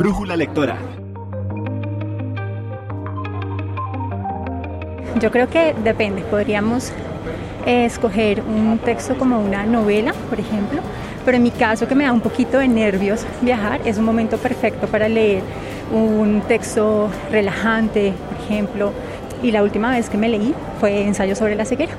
Brújula Lectora. Yo creo que depende. Podríamos eh, escoger un texto como una novela, por ejemplo, pero en mi caso que me da un poquito de nervios viajar, es un momento perfecto para leer un texto relajante, por ejemplo, y la última vez que me leí fue Ensayo sobre la ceguera.